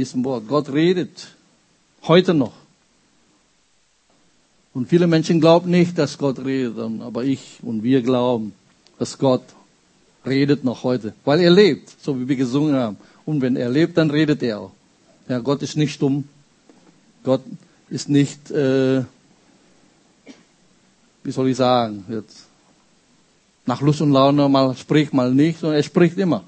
diesem Wort. Gott redet heute noch. Und viele Menschen glauben nicht, dass Gott redet, aber ich und wir glauben, dass Gott redet noch heute, weil er lebt, so wie wir gesungen haben. Und wenn er lebt, dann redet er auch. Ja, Gott ist nicht dumm. Gott ist nicht, äh, wie soll ich sagen, jetzt nach Lust und Laune mal spricht, mal nicht, sondern er spricht immer.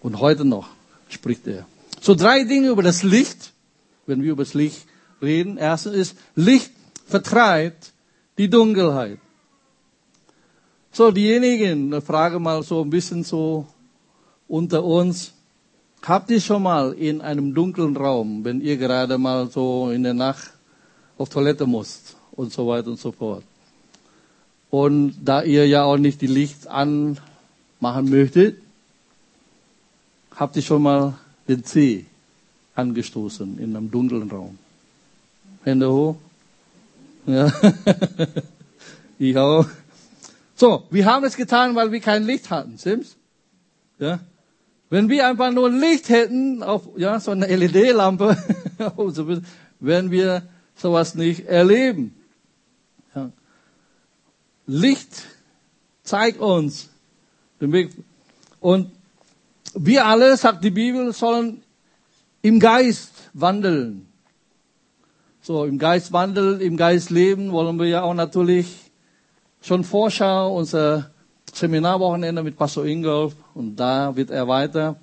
Und heute noch spricht er. So drei Dinge über das Licht, wenn wir über das Licht reden. Erstens ist, Licht vertreibt die Dunkelheit. So, diejenigen, eine Frage mal so ein bisschen so unter uns. Habt ihr schon mal in einem dunklen Raum, wenn ihr gerade mal so in der Nacht auf Toilette musst und so weiter und so fort. Und da ihr ja auch nicht die Licht anmachen möchtet, habt ihr schon mal den Zeh angestoßen in einem dunklen Raum. Hände hoch. Ja. ich auch. So, wir haben es getan, weil wir kein Licht hatten, stimmt's? Ja. Wenn wir einfach nur Licht hätten, auf, ja, so eine LED-Lampe, werden wir sowas nicht erleben. Ja. Licht zeigt uns den Weg. Und wir alle, sagt die Bibel, sollen im Geist wandeln. So, im Geist wandeln, im Geist leben, wollen wir ja auch natürlich schon Vorschau, unser Seminarwochenende mit Pastor Ingolf und da wird er weiter,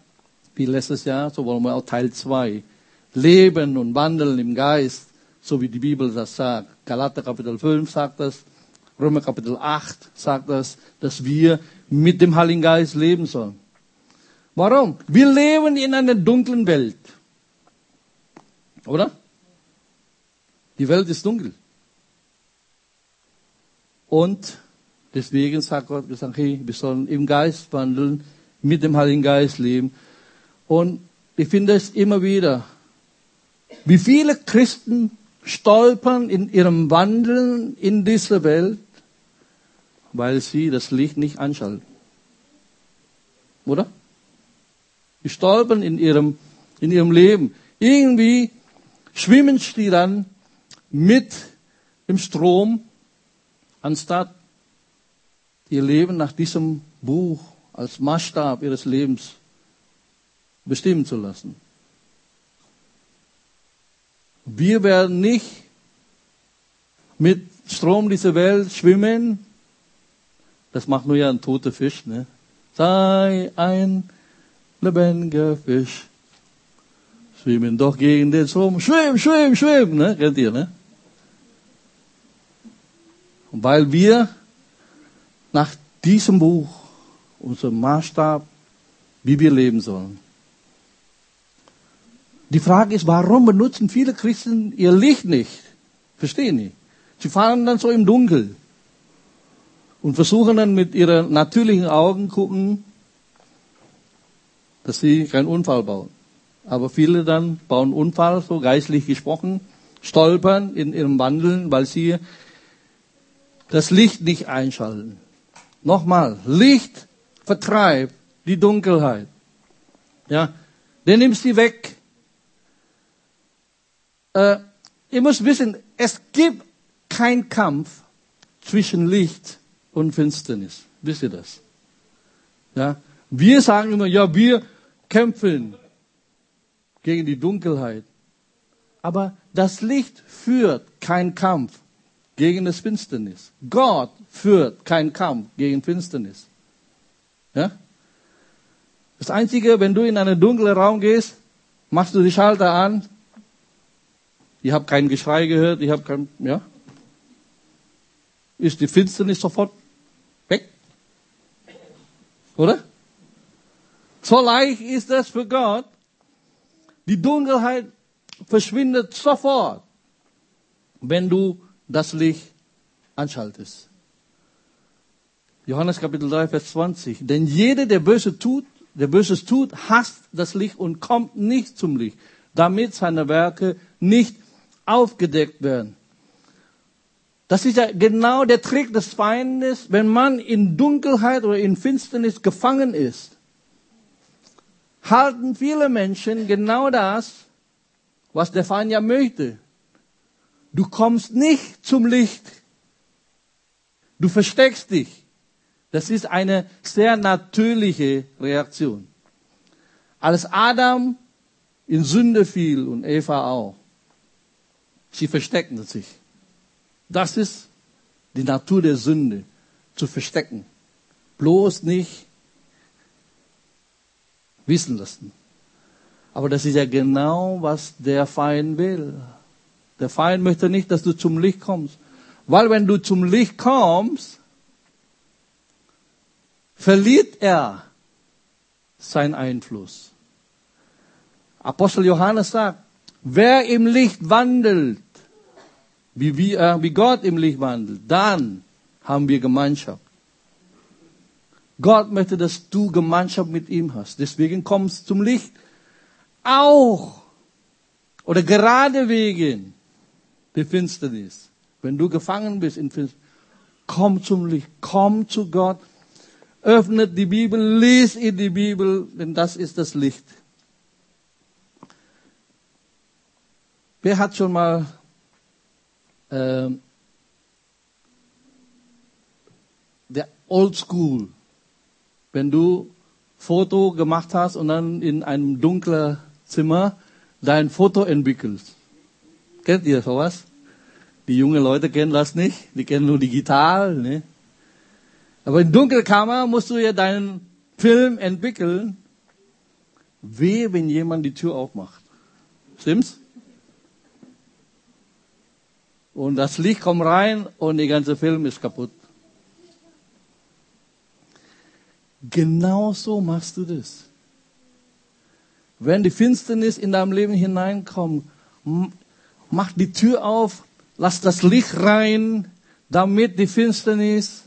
wie letztes Jahr, so wollen wir auch Teil 2. Leben und wandeln im Geist, so wie die Bibel das sagt. Galater Kapitel 5 sagt das, Römer Kapitel 8 sagt das, dass wir mit dem Heiligen Geist leben sollen. Warum? Wir leben in einer dunklen Welt. Oder? Die Welt ist dunkel. Und deswegen sagt Gott gesagt, hey, wir sollen im Geist wandeln, mit dem Heiligen Geist leben. Und ich finde es immer wieder, wie viele Christen stolpern in ihrem Wandeln in dieser Welt, weil sie das Licht nicht anschalten. Oder? Die stolpern in ihrem, in ihrem Leben. Irgendwie schwimmen sie dann mit dem Strom anstatt ihr Leben nach diesem Buch als Maßstab ihres Lebens bestimmen zu lassen. Wir werden nicht mit Strom dieser Welt schwimmen. Das macht nur ja ein toter Fisch. Ne? Sei ein lebendiger Fisch. Schwimmen doch gegen den Strom. Schwimm, schwimm, schwimm. Ne? Kennt ihr, ne? weil wir nach diesem Buch, unserem Maßstab, wie wir leben sollen. Die Frage ist, warum benutzen viele Christen ihr Licht nicht? Verstehen nicht. Sie fahren dann so im Dunkel und versuchen dann mit ihren natürlichen Augen gucken, dass sie keinen Unfall bauen. Aber viele dann bauen Unfall, so geistlich gesprochen, stolpern in ihrem Wandeln, weil sie das Licht nicht einschalten. Nochmal, Licht vertreibt die Dunkelheit. Ja, der nimmt sie weg. Äh, ihr müsst wissen, es gibt keinen Kampf zwischen Licht und Finsternis. Wisst ihr das? Ja, wir sagen immer, ja, wir kämpfen gegen die Dunkelheit. Aber das Licht führt keinen Kampf gegen das Finsternis. Gott führt keinen Kampf gegen Finsternis. Ja? Das Einzige, wenn du in einen dunklen Raum gehst, machst du die Schalter an. Ich habe kein Geschrei gehört, ich habe kein, ja. Ist die Finsternis sofort weg? Oder? So leicht ist das für Gott. Die Dunkelheit verschwindet sofort, wenn du das Licht anschaltest. Johannes Kapitel 3, Vers 20. Denn jeder, der Böse tut, der Böses tut, hasst das Licht und kommt nicht zum Licht, damit seine Werke nicht aufgedeckt werden. Das ist ja genau der Trick des Feindes, wenn man in Dunkelheit oder in Finsternis gefangen ist. Halten viele Menschen genau das, was der Feind ja möchte. Du kommst nicht zum Licht. Du versteckst dich. Das ist eine sehr natürliche Reaktion. Als Adam in Sünde fiel und Eva auch, sie versteckten sich. Das ist die Natur der Sünde, zu verstecken. Bloß nicht wissen lassen. Aber das ist ja genau, was der Feind will. Der Feind möchte nicht, dass du zum Licht kommst. Weil wenn du zum Licht kommst, verliert er seinen Einfluss. Apostel Johannes sagt, wer im Licht wandelt, wie, wie, äh, wie Gott im Licht wandelt, dann haben wir Gemeinschaft. Gott möchte, dass du Gemeinschaft mit ihm hast. Deswegen kommst zum Licht. Auch oder gerade wegen der Finsternis. Wenn du gefangen bist in Finsternis, komm zum Licht, komm zu Gott, öffnet die Bibel, lies in die Bibel, denn das ist das Licht. Wer hat schon mal äh, der Old School wenn du Foto gemacht hast und dann in einem dunklen Zimmer dein Foto entwickelst. Kennt ihr sowas? Die jungen Leute kennen das nicht, die kennen nur digital. Ne? Aber in dunkler Kammer musst du ja deinen Film entwickeln. Wehe, wenn jemand die Tür aufmacht. Stimmt's? Und das Licht kommt rein und der ganze Film ist kaputt. Genau so machst du das. Wenn die Finsternis in deinem Leben hineinkommt, mach die Tür auf, lass das Licht rein, damit die Finsternis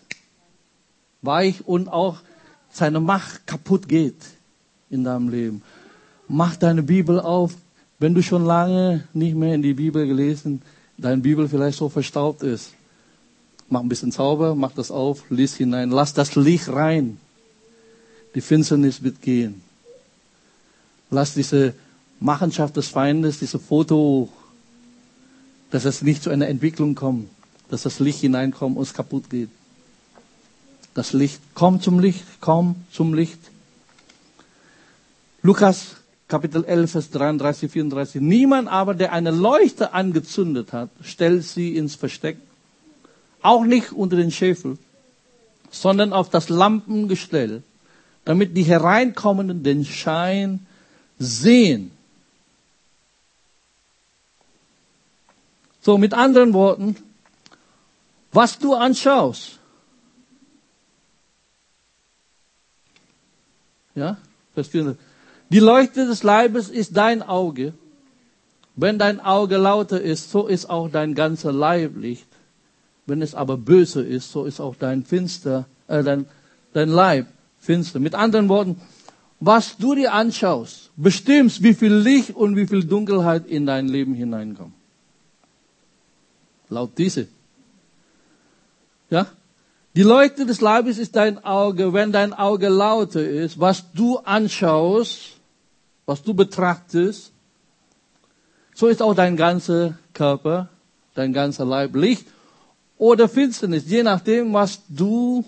weich und auch seine Macht kaputt geht in deinem Leben. Mach deine Bibel auf, wenn du schon lange nicht mehr in die Bibel gelesen, deine Bibel vielleicht so verstaubt ist. Mach ein bisschen Zauber, mach das auf, lies hinein, lass das Licht rein. Die Finsternis wird gehen. Lass diese Machenschaft des Feindes, diese Foto, dass es nicht zu einer Entwicklung kommt, dass das Licht hineinkommt und es kaputt geht. Das Licht, komm zum Licht, komm zum Licht. Lukas Kapitel 11, Vers 33, 34. Niemand aber, der eine Leuchte angezündet hat, stellt sie ins Versteck, auch nicht unter den Schäfel, sondern auf das Lampengestell, damit die Hereinkommenden den Schein sehen. So, mit anderen Worten, was du anschaust, ja, die Leuchte des Leibes ist dein Auge. Wenn dein Auge lauter ist, so ist auch dein ganzer Leib Licht. Wenn es aber böse ist, so ist auch dein finster, äh, dein, dein Leib finster. Mit anderen Worten, was du dir anschaust, bestimmst, wie viel Licht und wie viel Dunkelheit in dein Leben hineinkommt. Laut diese. Ja? Die Leuchte des Leibes ist dein Auge. Wenn dein Auge lauter ist, was du anschaust, was du betrachtest, so ist auch dein ganzer Körper, dein ganzer Leib Licht oder Finsternis, je nachdem, was du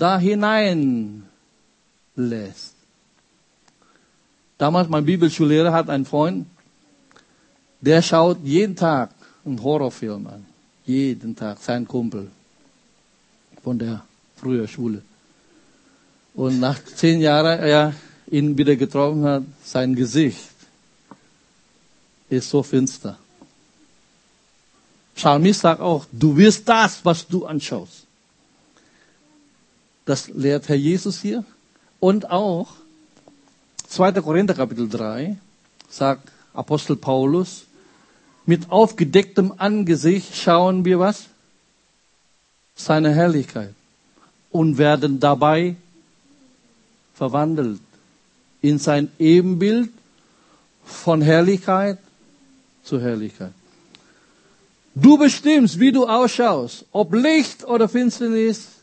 da hinein lässt. Damals mein Bibelschullehrer hat einen Freund, der schaut jeden Tag einen Horrorfilm an. Jeden Tag, sein Kumpel von der früher Schule. Und nach zehn Jahren er ihn wieder getroffen hat, sein Gesicht ist so finster. Psalmist sagt auch, du wirst das, was du anschaust. Das lehrt Herr Jesus hier. Und auch 2. Korinther Kapitel 3 sagt Apostel Paulus, mit aufgedecktem Angesicht schauen wir was? Seine Herrlichkeit. Und werden dabei verwandelt in sein Ebenbild von Herrlichkeit zu Herrlichkeit. Du bestimmst, wie du ausschaust, ob Licht oder Finsternis,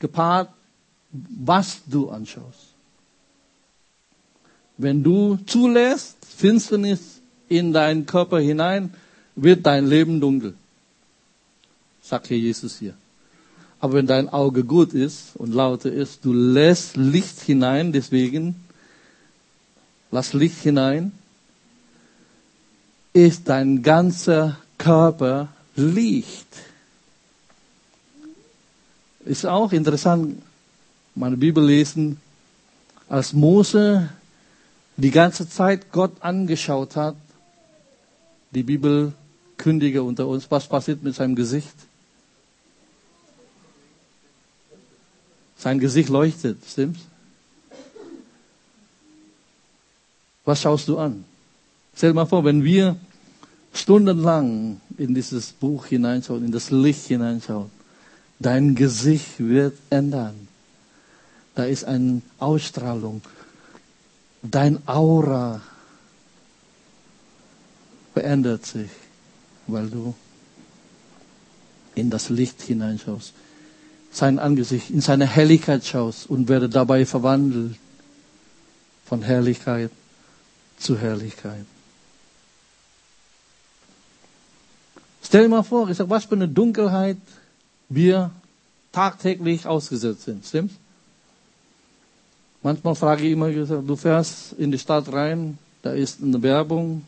gepaart was du anschaust. Wenn du zulässt, Finsternis in deinen Körper hinein, wird dein Leben dunkel. Sagt hier Jesus hier. Aber wenn dein Auge gut ist und lauter ist, du lässt Licht hinein, deswegen lass Licht hinein, ist dein ganzer Körper Licht. Ist auch interessant, meine Bibel lesen, als Mose die ganze Zeit Gott angeschaut hat, die Bibel kündige unter uns, was passiert mit seinem Gesicht? Sein Gesicht leuchtet, stimmt's? Was schaust du an? Stell dir mal vor, wenn wir stundenlang in dieses Buch hineinschauen, in das Licht hineinschauen, dein Gesicht wird ändern. Da ist eine Ausstrahlung. Dein Aura verändert sich, weil du in das Licht hineinschaust sein Angesicht, in seine Herrlichkeit schaust und werde dabei verwandelt von Herrlichkeit zu Herrlichkeit. Stell dir mal vor, ich sag, was für eine Dunkelheit wir tagtäglich ausgesetzt sind, stimmt's? Manchmal frage ich immer, du fährst in die Stadt rein, da ist eine Werbung,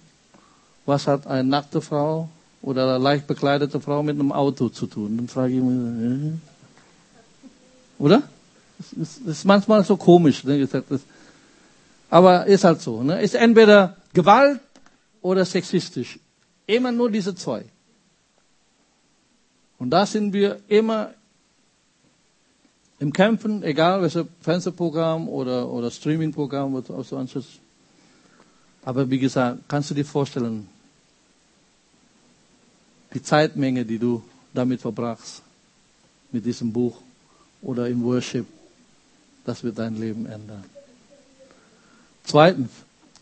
was hat eine nackte Frau oder eine leicht bekleidete Frau mit einem Auto zu tun? Dann frage ich immer, oder? Das ist manchmal so komisch. Ne? Aber ist halt so. Ne? Ist entweder Gewalt oder sexistisch. Immer nur diese zwei. Und da sind wir immer im Kämpfen, egal welches Fernsehprogramm oder, oder Streamingprogramm, du so anschaust. Aber wie gesagt, kannst du dir vorstellen, die Zeitmenge, die du damit verbrachst, mit diesem Buch oder im Worship. Das wird dein Leben ändern. Zweitens,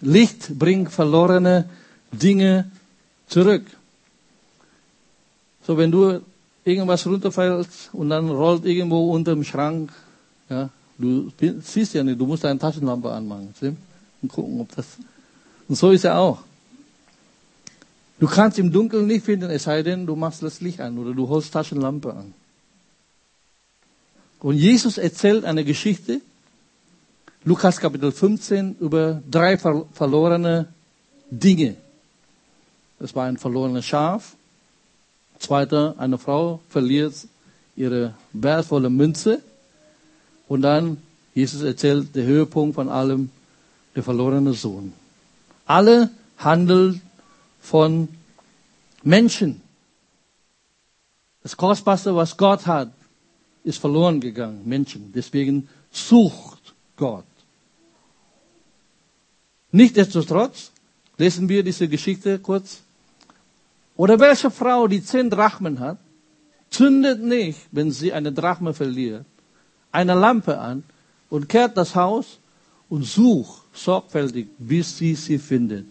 Licht bringt verlorene Dinge zurück. So, wenn du irgendwas runterfällt und dann rollt irgendwo unter dem Schrank, ja, du siehst ja nicht, du musst deine Taschenlampe anmachen, stimmt? und gucken, ob das. Und so ist er auch. Du kannst im Dunkeln nicht finden, es sei denn, du machst das Licht an oder du holst Taschenlampe an. Und Jesus erzählt eine Geschichte, Lukas Kapitel 15, über drei verlorene Dinge. Das war ein verlorenes Schaf. Zweiter, eine Frau verliert ihre wertvolle Münze. Und dann, Jesus erzählt der Höhepunkt von allem, der verlorene Sohn. Alle handeln von Menschen. Das Kostbarste, was Gott hat, ist verloren gegangen, Menschen. Deswegen sucht Gott. Nichtsdestotrotz lesen wir diese Geschichte kurz. Oder welche Frau, die zehn Drachmen hat, zündet nicht, wenn sie eine Drachme verliert, eine Lampe an und kehrt das Haus und sucht sorgfältig, bis sie sie findet.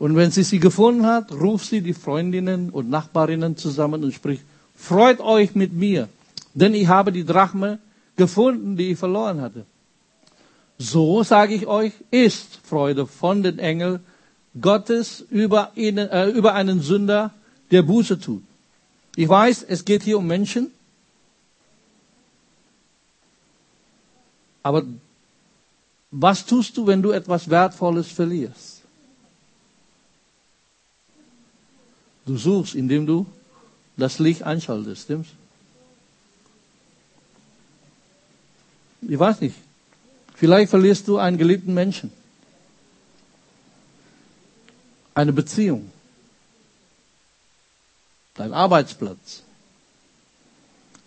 Und wenn sie sie gefunden hat, ruft sie die Freundinnen und Nachbarinnen zusammen und spricht, Freut euch mit mir, denn ich habe die Drachme gefunden, die ich verloren hatte. So sage ich euch, ist Freude von den Engeln Gottes über, ihnen, äh, über einen Sünder, der Buße tut. Ich weiß, es geht hier um Menschen, aber was tust du, wenn du etwas Wertvolles verlierst? Du suchst, indem du das Licht einschaltest, stimmt's? Ich weiß nicht. Vielleicht verlierst du einen geliebten Menschen. Eine Beziehung. Dein Arbeitsplatz.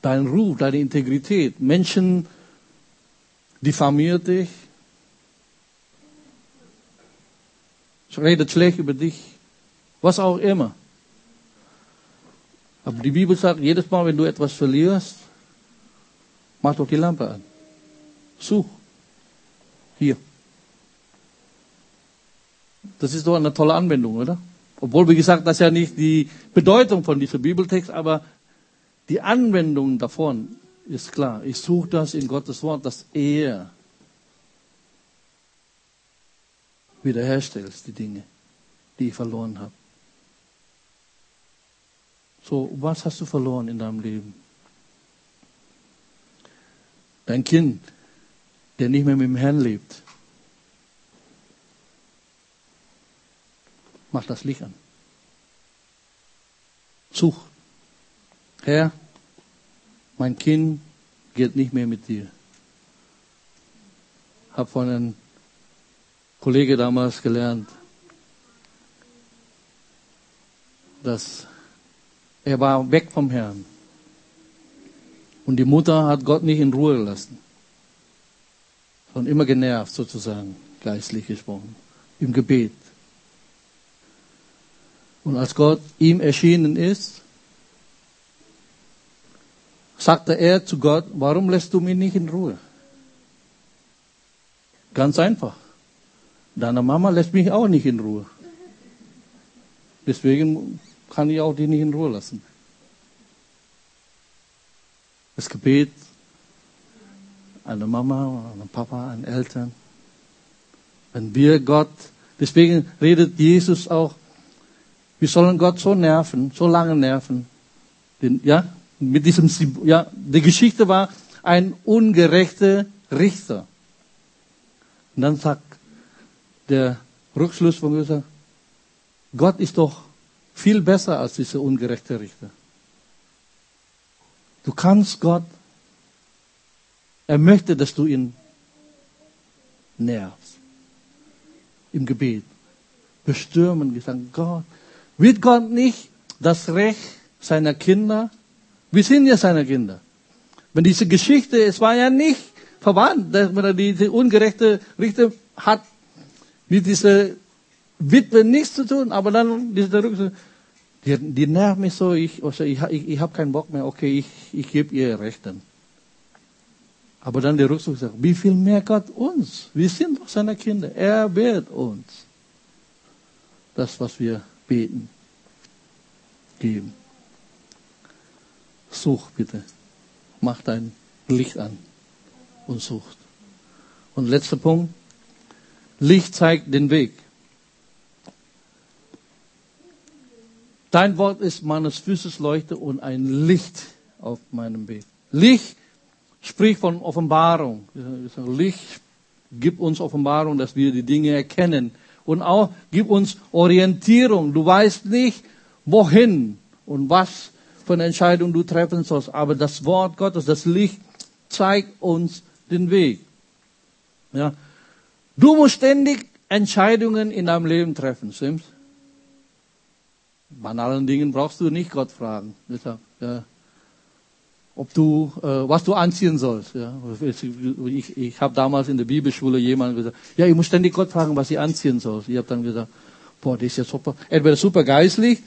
Dein Ruf, deine Integrität. Menschen diffamiert dich. Redet schlecht über dich. Was auch immer. Aber die Bibel sagt, jedes Mal, wenn du etwas verlierst, mach doch die Lampe an. Such. Hier. Das ist doch eine tolle Anwendung, oder? Obwohl, wie gesagt, das ist ja nicht die Bedeutung von diesem Bibeltext, aber die Anwendung davon ist klar. Ich suche das in Gottes Wort, dass er wiederherstellt, die Dinge, die ich verloren habe. So, was hast du verloren in deinem Leben? Dein Kind, der nicht mehr mit dem Herrn lebt. Mach das Licht an. Such. Herr, mein Kind geht nicht mehr mit dir. Hab von einem Kollege damals gelernt, dass er war weg vom Herrn. Und die Mutter hat Gott nicht in Ruhe gelassen, sondern immer genervt sozusagen, geistlich gesprochen, im Gebet. Und als Gott ihm erschienen ist, sagte er zu Gott, warum lässt du mich nicht in Ruhe? Ganz einfach. Deine Mama lässt mich auch nicht in Ruhe. Deswegen kann ich auch die nicht in Ruhe lassen. Das Gebet, eine Mama, eine Papa, ein Eltern. Wenn wir Gott, deswegen redet Jesus auch, wir sollen Gott so nerven, so lange nerven. Den, ja, mit diesem, ja, die Geschichte war ein ungerechter Richter. Und dann sagt der Rückschluss von gesagt, Gott ist doch viel besser als dieser ungerechte Richter. Du kannst Gott, er möchte, dass du ihn nervst. Im Gebet. Bestürmen, gesagt, Gott, wird Gott nicht das Recht seiner Kinder? Wir sind ja seine Kinder. Wenn diese Geschichte, es war ja nicht verwandt, dass man diese ungerechte Richter hat mit dieser Witwe nichts zu tun, aber dann diese Rücksicht, die, die nervt mich so, ich, also ich, ich, ich habe keinen Bock mehr, okay, ich, ich gebe ihr Recht dann. Aber dann der Rückzug sagt, wie viel mehr Gott uns? Wir sind doch seine Kinder. Er wird uns das, was wir beten, geben. Such bitte. Mach dein Licht an und sucht. Und letzter Punkt. Licht zeigt den Weg. Dein Wort ist meines Füßes Leuchte und ein Licht auf meinem Weg. Licht spricht von Offenbarung. Licht gibt uns Offenbarung, dass wir die Dinge erkennen. Und auch gibt uns Orientierung. Du weißt nicht, wohin und was für eine Entscheidung du treffen sollst. Aber das Wort Gottes, das Licht, zeigt uns den Weg. Ja. Du musst ständig Entscheidungen in deinem Leben treffen, stimmt's? banalen Dingen brauchst du nicht Gott fragen. Deshalb, ja. Ob du, äh, was du anziehen sollst. Ja. Ich, ich habe damals in der Bibelschule jemanden gesagt, ja, ich muss ständig Gott fragen, was ich anziehen soll. Ich habe dann gesagt, boah, das ist ja super, entweder super geistlich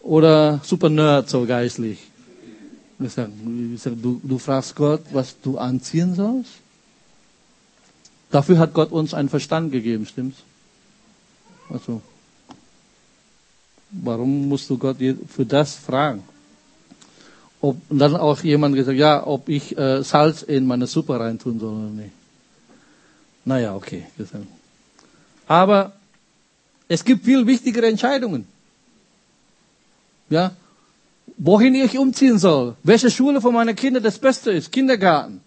oder super nerd so geistlich. Ich sag, ich sag, du, du fragst Gott, was du anziehen sollst? Dafür hat Gott uns einen Verstand gegeben, stimmt's? Also, Warum musst du Gott für das fragen? Ob, und dann auch jemand gesagt, ja, ob ich äh, Salz in meine Suppe reintun soll oder nicht. Naja, okay. Aber es gibt viel wichtigere Entscheidungen. Ja, wohin ich umziehen soll, welche Schule für meine Kinder das Beste ist, Kindergarten,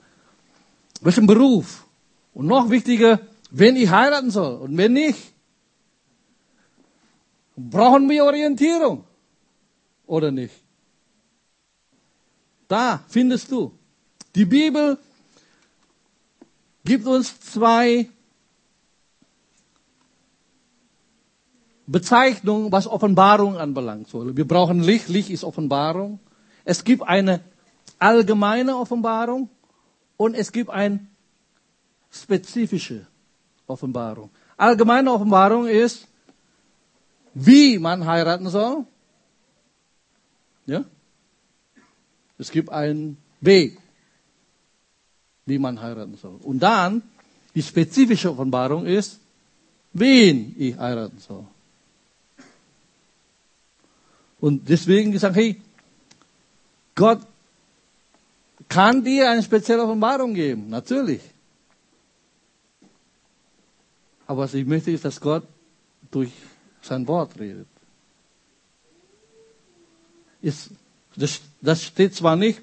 welchen Beruf und noch wichtiger, wen ich heiraten soll und wen nicht. Brauchen wir Orientierung? Oder nicht? Da findest du. Die Bibel gibt uns zwei Bezeichnungen, was Offenbarung anbelangt. Wir brauchen Licht. Licht ist Offenbarung. Es gibt eine allgemeine Offenbarung und es gibt eine spezifische Offenbarung. Allgemeine Offenbarung ist, wie man heiraten soll. Ja? Es gibt einen Weg, wie man heiraten soll. Und dann, die spezifische Offenbarung ist, wen ich heiraten soll. Und deswegen gesagt, hey, Gott kann dir eine spezielle Offenbarung geben, natürlich. Aber was ich möchte, ist, dass Gott durch sein Wort redet. Ist, das, das steht zwar nicht,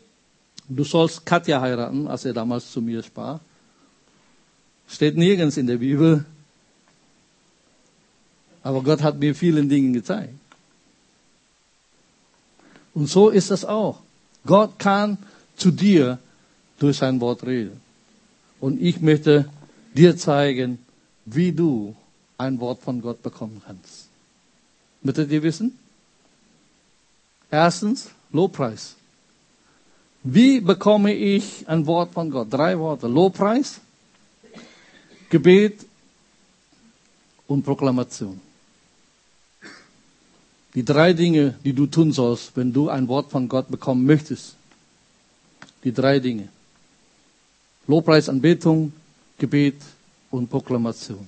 du sollst Katja heiraten, als er damals zu mir sprach. Steht nirgends in der Bibel. Aber Gott hat mir vielen Dingen gezeigt. Und so ist das auch. Gott kann zu dir durch sein Wort reden. Und ich möchte dir zeigen, wie du ein Wort von Gott bekommen kannst. Möchtet ihr wissen? Erstens, Lobpreis. Wie bekomme ich ein Wort von Gott? Drei Worte. Lobpreis, Gebet und Proklamation. Die drei Dinge, die du tun sollst, wenn du ein Wort von Gott bekommen möchtest. Die drei Dinge. Lobpreis, Anbetung, Gebet und Proklamation.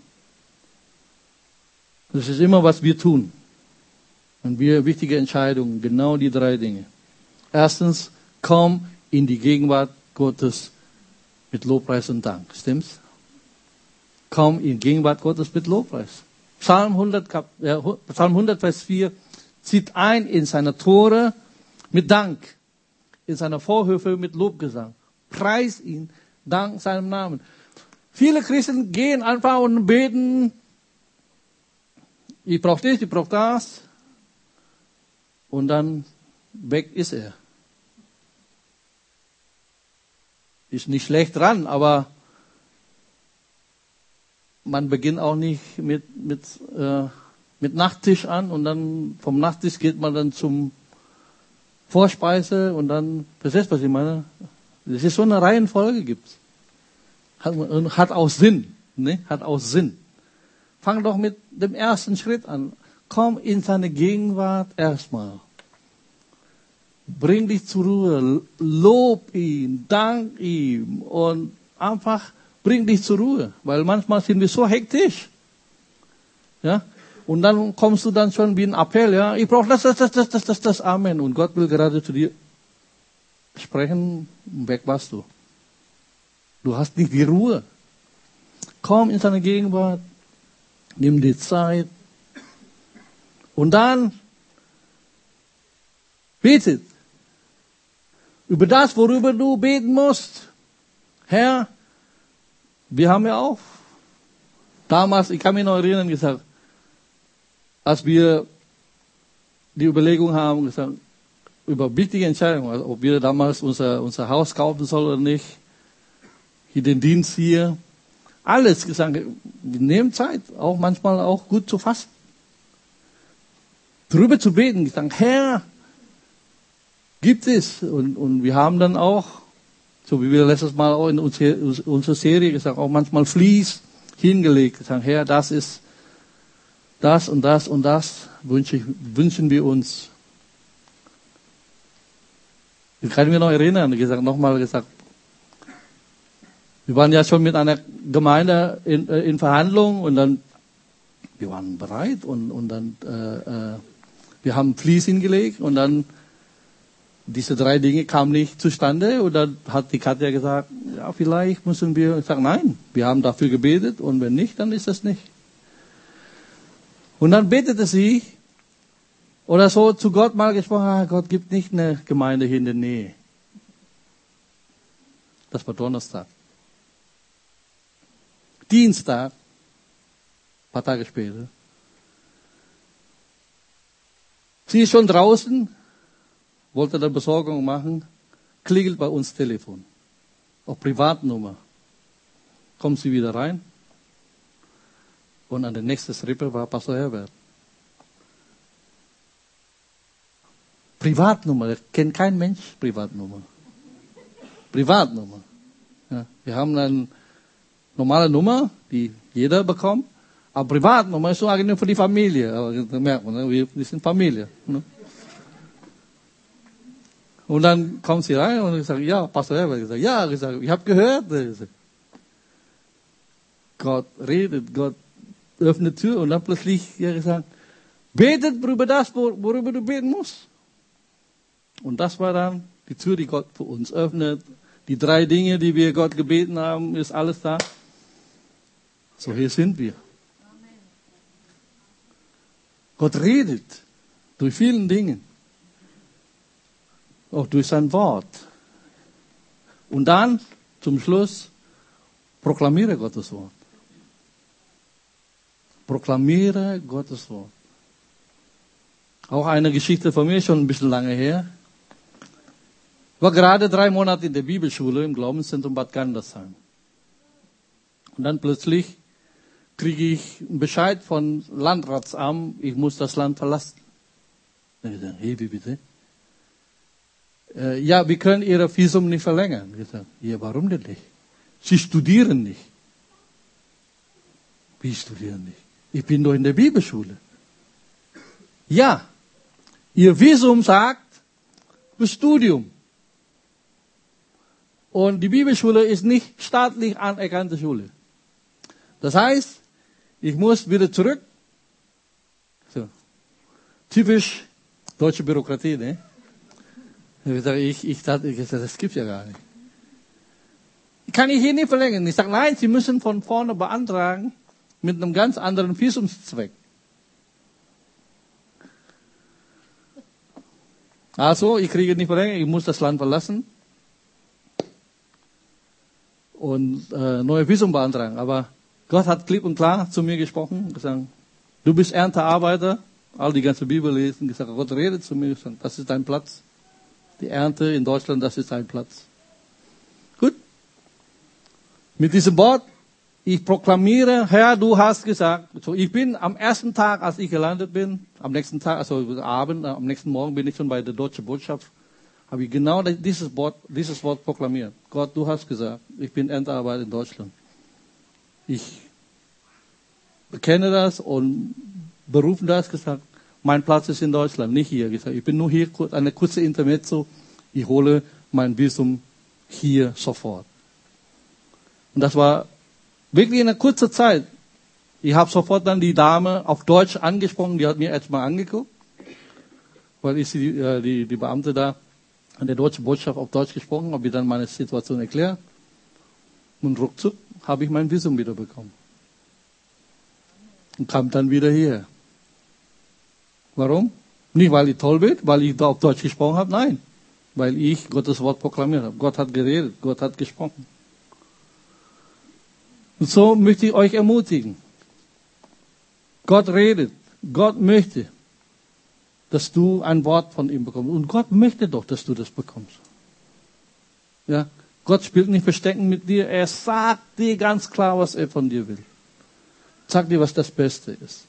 Das ist immer, was wir tun. Und wir wichtige Entscheidungen, genau die drei Dinge. Erstens, komm in die Gegenwart Gottes mit Lobpreis und Dank. Stimmt's? Komm in Gegenwart Gottes mit Lobpreis. Psalm 100, äh, Psalm 100, Vers 4 zieht ein in seine Tore mit Dank, in seine Vorhöfe mit Lobgesang. Preis ihn, dank seinem Namen. Viele Christen gehen einfach und beten, ich brauche das, ich brauche das. Und dann weg ist er. Ist nicht schlecht dran, aber man beginnt auch nicht mit, mit, äh, mit Nachttisch an und dann vom Nachttisch geht man dann zum Vorspeise und dann, verstehst du, was ich meine? Das ist so eine Reihenfolge gibt's. Hat, hat auch Sinn. Ne? Hat auch Sinn. Fang doch mit dem ersten Schritt an. Komm in seine Gegenwart erstmal. Bring dich zur Ruhe. Lob ihn, dank ihm und einfach bring dich zur Ruhe. Weil manchmal sind wir so hektisch. Ja? Und dann kommst du dann schon wie ein Appell, ja, ich brauche das, das, das, das, das, das, das, Amen. Und Gott will gerade zu dir sprechen, weg warst du. Du hast nicht die Ruhe. Komm in seine Gegenwart, nimm die Zeit und dann betet über das, worüber du beten musst. Herr, wir haben ja auch damals, ich kann mich noch erinnern, gesagt, als wir die Überlegung haben, gesagt, über wichtige Entscheidungen, also ob wir damals unser, unser Haus kaufen sollen oder nicht, hier den Dienst hier, alles gesagt, wir nehmen Zeit, auch manchmal auch gut zu fassen. Drüber zu beten, gesagt, Herr, gibt es. Und, und wir haben dann auch, so wie wir letztes Mal auch in unserer Serie gesagt, auch manchmal Fließ hingelegt, gesagt, Herr, das ist das und das und das wünschen, wünschen wir uns. Ich kann mich noch erinnern, gesagt, nochmal gesagt, wir waren ja schon mit einer Gemeinde in, äh, in Verhandlung und dann, wir waren bereit und, und dann, äh, äh, wir haben Fließ hingelegt und dann, diese drei Dinge kamen nicht zustande und dann hat die Katja gesagt, ja, vielleicht müssen wir, ich sage, nein, wir haben dafür gebetet und wenn nicht, dann ist das nicht. Und dann betete sie oder so zu Gott mal gesprochen, ah, Gott gibt nicht eine Gemeinde hier in der Nähe. Das war Donnerstag. Dienstag, paar Tage später. Sie ist schon draußen, wollte eine Besorgung machen, klingelt bei uns Telefon. Auf Privatnummer. Kommt sie wieder rein. Und an der nächsten Strippe war Pastor Herbert. Privatnummer, kennt kein Mensch Privatnummer. Privatnummer. Ja, wir haben eine normale Nummer, die jeder bekommt. Aber Privatnummer ist so eigentlich für die Familie. Aber merkt man, wir, sind Familie. Ne? Und dann kommt sie rein und ich sage, ja, Pastor Herbert. Ich sage, ja, ich, sage, ich habe gehört. Gott redet, Gott öffnet Tür und dann plötzlich ja gesagt, betet über das, worüber du beten musst. Und das war dann die Tür, die Gott für uns öffnet. Die drei Dinge, die wir Gott gebeten haben, ist alles da. So hier sind wir. Gott redet durch vielen Dingen. Auch durch sein Wort. Und dann zum Schluss proklamiere Gottes Wort. Proklamiere Gottes Wort. Auch eine Geschichte von mir, schon ein bisschen lange her. War gerade drei Monate in der Bibelschule im Glaubenszentrum Bad Gandersheim. Und dann plötzlich kriege ich einen Bescheid von Landratsamt, ich muss das Land verlassen. Dann ich gesagt, hey, wie bitte? Äh, ja, wir können Ihr Visum nicht verlängern. Ich gesagt, ja, warum denn nicht? Sie studieren nicht. Wie studieren nicht? Ich bin doch in der Bibelschule. Ja, Ihr Visum sagt Studium. Und die Bibelschule ist nicht staatlich anerkannte Schule. Das heißt, ich muss wieder zurück. So. Typisch deutsche Bürokratie, ne? Ich, ich dachte, ich, das gibt's ja gar nicht. Kann ich hier nicht verlängern? Ich sage, nein, Sie müssen von vorne beantragen mit einem ganz anderen Visumszweck. Also, ich kriege nicht verlängert, ich muss das Land verlassen und äh, neue Visum beantragen. Aber Gott hat klipp und klar zu mir gesprochen, gesagt, du bist Erntearbeiter, all die ganze Bibel lesen, gesagt, Gott redet zu mir, gesagt, das ist dein Platz. Die Ernte in Deutschland, das ist dein Platz. Gut. Mit diesem Wort ich proklamiere, Herr, du hast gesagt, so, ich bin am ersten Tag, als ich gelandet bin, am nächsten Tag, also Abend, am nächsten Morgen bin ich schon bei der deutschen Botschaft, habe ich genau dieses Wort, dieses Wort proklamiert. Gott, du hast gesagt, ich bin Endarbeiter in Deutschland. Ich bekenne das und berufen das gesagt, mein Platz ist in Deutschland, nicht hier. Ich bin nur hier, eine kurze Intermezzo, ich hole mein Visum hier sofort. Und das war Wirklich in einer kurzen Zeit. Ich habe sofort dann die Dame auf Deutsch angesprochen, die hat mir erstmal angeguckt, weil ich die, äh, die, die Beamte da an der deutschen Botschaft auf Deutsch gesprochen, habe ich dann meine Situation erklärt. Und ruckzuck habe ich mein Visum wieder bekommen. Und kam dann wieder hier. Warum? Nicht, weil ich toll bin, weil ich auf Deutsch gesprochen habe, nein. Weil ich Gottes Wort proklamiert habe. Gott hat geredet, Gott hat gesprochen. Und so möchte ich euch ermutigen. Gott redet. Gott möchte, dass du ein Wort von ihm bekommst. Und Gott möchte doch, dass du das bekommst. Ja? Gott spielt nicht Verstecken mit dir. Er sagt dir ganz klar, was er von dir will. Sagt dir, was das Beste ist.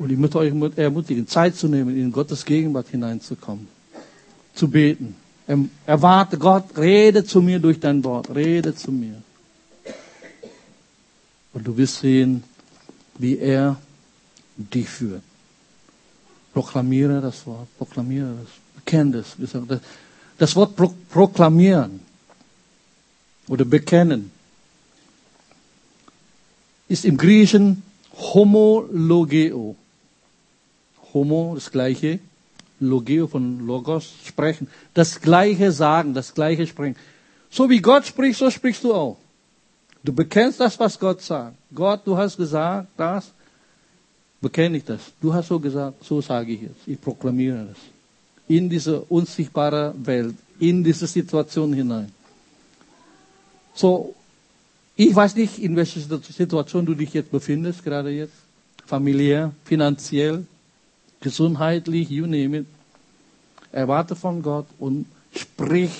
Und ich möchte euch ermutigen, Zeit zu nehmen, in Gottes Gegenwart hineinzukommen. Zu beten. Erwarte Gott, rede zu mir durch dein Wort. Rede zu mir. Und du wirst sehen, wie er dich führt. Proklamiere das Wort, proklamiere das, bekenne das. Das Wort pro, proklamieren oder bekennen ist im Griechischen homologeo. Homo, das gleiche, logeo von Logos, sprechen. Das gleiche sagen, das gleiche sprechen. So wie Gott spricht, so sprichst du auch. Du bekennst das, was Gott sagt. Gott, du hast gesagt das, bekenne ich das. Du hast so gesagt, so sage ich es. Ich proklamiere es. In diese unsichtbare Welt, in diese Situation hinein. So, ich weiß nicht, in welcher Situation du dich jetzt befindest, gerade jetzt. Familiär, finanziell, gesundheitlich, you name it. Erwarte von Gott und sprich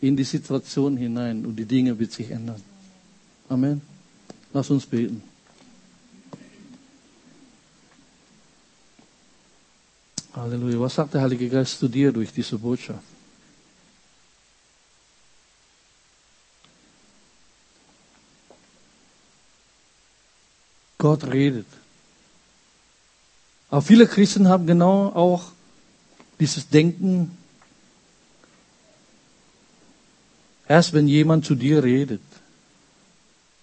in die Situation hinein und die Dinge wird sich ändern. Amen. Lass uns beten. Halleluja. Was sagt der Heilige Geist zu dir durch diese Botschaft? Gott redet. Aber viele Christen haben genau auch dieses Denken, erst wenn jemand zu dir redet,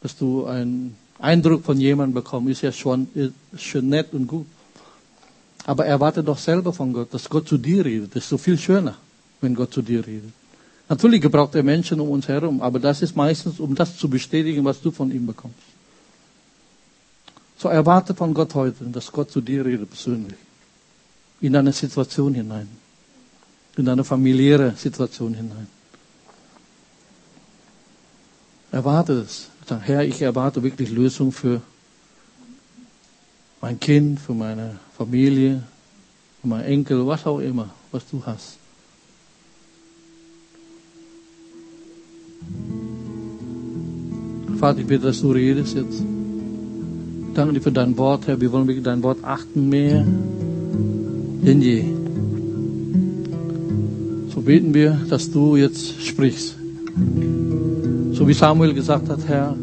dass du einen Eindruck von jemandem bekommst, ist ja schon, ist schon nett und gut. Aber erwarte doch selber von Gott, dass Gott zu dir redet. Das ist so viel schöner, wenn Gott zu dir redet. Natürlich gebraucht er Menschen um uns herum, aber das ist meistens, um das zu bestätigen, was du von ihm bekommst. So erwarte von Gott heute, dass Gott zu dir redet persönlich. In deine Situation hinein. In deine familiäre Situation hinein. Erwarte es. Sag, Herr, ich erwarte wirklich Lösung für mein Kind, für meine Familie, für meinen Enkel, was auch immer, was du hast. Vater, ich bitte, dass du redest jetzt. Danke dir für dein Wort, Herr. Wir wollen wirklich dein Wort achten mehr denn je. So beten wir, dass du jetzt sprichst. So wie Samuel gesagt hat, Herr,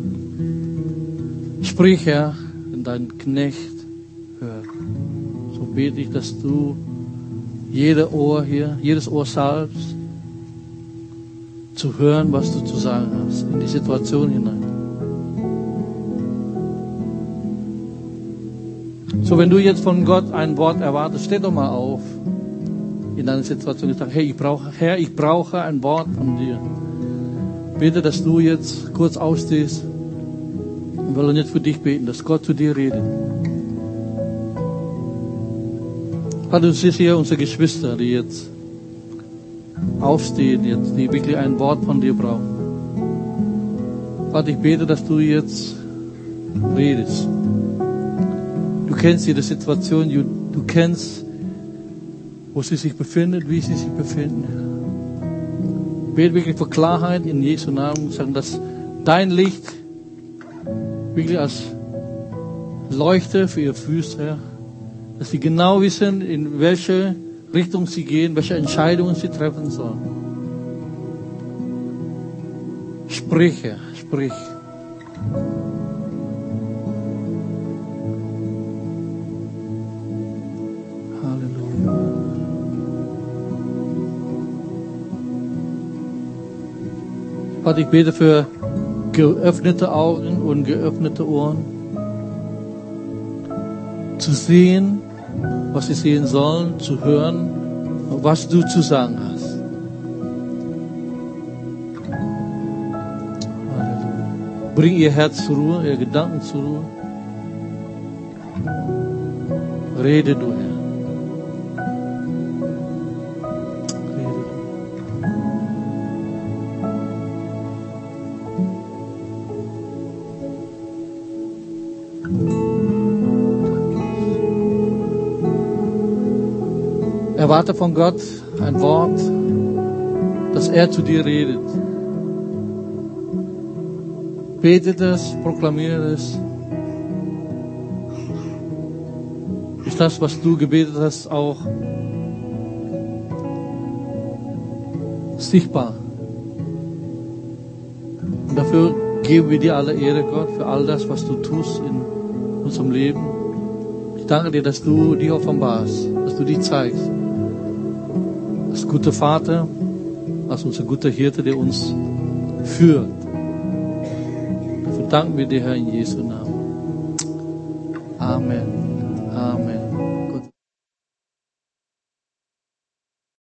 sprich, Herr, denn dein Knecht hört. So bete ich, dass du jede Ohr hier, jedes Ohr salbst, zu hören, was du zu sagen hast, in die Situation hinein. So, wenn du jetzt von Gott ein Wort erwartest, steh doch mal auf in deiner Situation und sag, hey, ich brauche, Herr, ich brauche ein Wort von dir. Bitte, dass du jetzt kurz ausstehst. Wir wollen jetzt für dich beten, dass Gott zu dir redet. Vater, du siehst hier unsere Geschwister, die jetzt aufstehen, jetzt, die wirklich ein Wort von dir brauchen. Vater, ich bete, dass du jetzt redest. Du kennst jede Situation, du, kennst, wo sie sich befindet, wie sie sich befinden. Bete wirklich für Klarheit in Jesu Namen, sagen, dass dein Licht wirklich als Leuchte für ihr Füße, Herr, dass sie genau wissen, in welche Richtung sie gehen, welche Entscheidungen sie treffen sollen. Sprich, Herr, sprich. Vater, ich bete für geöffnete Augen und geöffnete Ohren. Zu sehen, was sie sehen sollen, zu hören, was du zu sagen hast. Bring ihr Herz zur Ruhe, ihr Gedanken zur Ruhe. Rede du, Erwarte von Gott ein Wort, dass er zu dir redet. Betet es, proklamiere es. Ist das, was du gebetet hast, auch sichtbar? Und dafür geben wir dir alle Ehre, Gott, für all das, was du tust in unserem Leben. Ich danke dir, dass du dich offenbarst, dass du dich zeigst guter Vater, als unser guter Hirte, der uns führt. Dafür danken wir dir, Herr, in Jesu Namen. Amen.